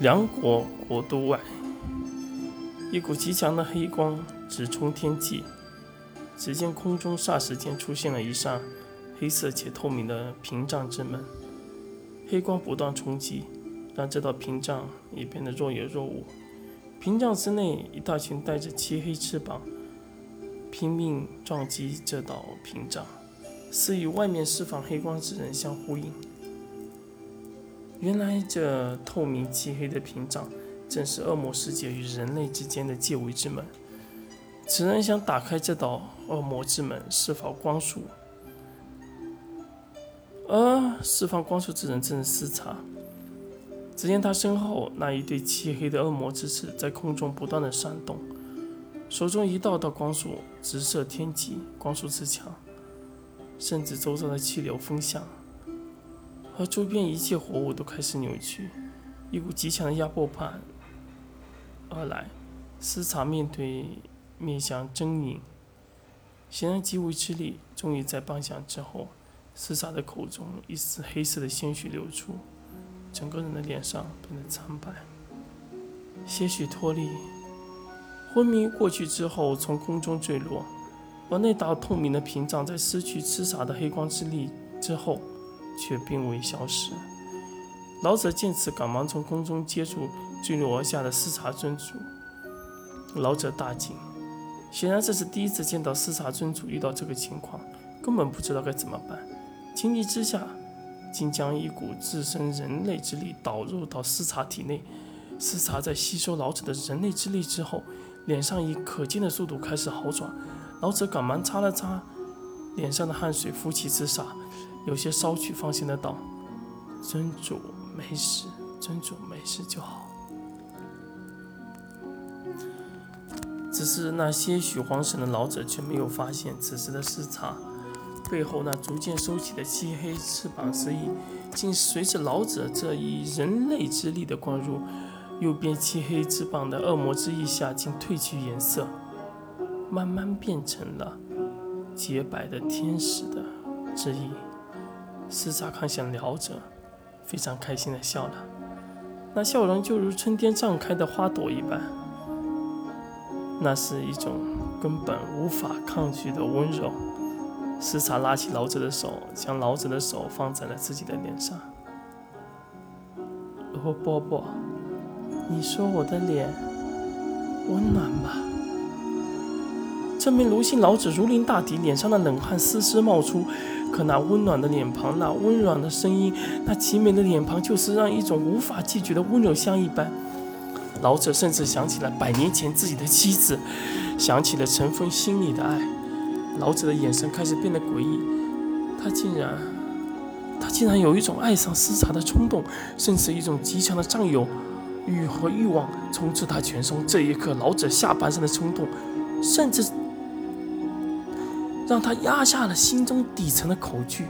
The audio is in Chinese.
梁国国都外，一股极强的黑光直冲天际。只见空中霎时间出现了一扇黑色且透明的屏障之门，黑光不断冲击，让这道屏障也变得若有若无。屏障之内，一大群带着漆黑翅膀、拼命撞击这道屏障，似与外面释放黑光之人相呼应。原来这透明漆黑的屏障，正是恶魔世界与人类之间的界位之门。此人想打开这道恶魔之门，释放光束。而释放光束之人正是斯查。只见他身后那一对漆黑的恶魔之翅在空中不断的闪动，手中一道道光束直射天际，光束之强，甚至周遭的气流风向。而周边一切活物都开始扭曲，一股极强的压迫感而来。斯查面对面向狰狞，显然极为吃力。终于在半响之后，斯查的口中一丝黑色的鲜血流出，整个人的脸上变得苍白，些许脱力，昏迷过去之后，从空中坠落。而那道透明的屏障在失去吃茶的黑光之力之后。却并未消失。老者见此，赶忙从空中接住坠落而下的斯查尊主。老者大惊，显然这是第一次见到斯查尊主遇到这个情况，根本不知道该怎么办。情急之下，竟将一股自身人类之力导入到斯查体内。斯查在吸收老者的人类之力之后，脸上以可见的速度开始好转。老者赶忙擦了擦脸上的汗水，扶起自杀。有些稍许放心的道：“尊主没事，尊主没事就好。只是那些许慌神的老者却没有发现，此时的视察背后那逐渐收起的漆黑翅膀之翼，竟随着老者这一人类之力的灌入，右边漆黑翅膀的恶魔之翼下竟褪去颜色，慢慢变成了洁白的天使的之翼。”斯查看向聊者，非常开心的笑了，那笑容就如春天绽开的花朵一般，那是一种根本无法抗拒的温柔。斯查拉起老者的手，将老者的手放在了自己的脸上。哦，波波，你说我的脸温暖吗？这名卢姓老者如临大敌，脸上的冷汗丝丝冒出。可那温暖的脸庞，那温软的声音，那极美的脸庞，就是让一种无法拒绝的温柔乡一般。老者甚至想起了百年前自己的妻子，想起了尘封心里的爱。老者的眼神开始变得诡异，他竟然，他竟然有一种爱上斯查的冲动，甚至一种极强的占有欲和欲望充斥他全身。这一刻，老者下半身的冲动，甚至。让他压下了心中底层的恐惧。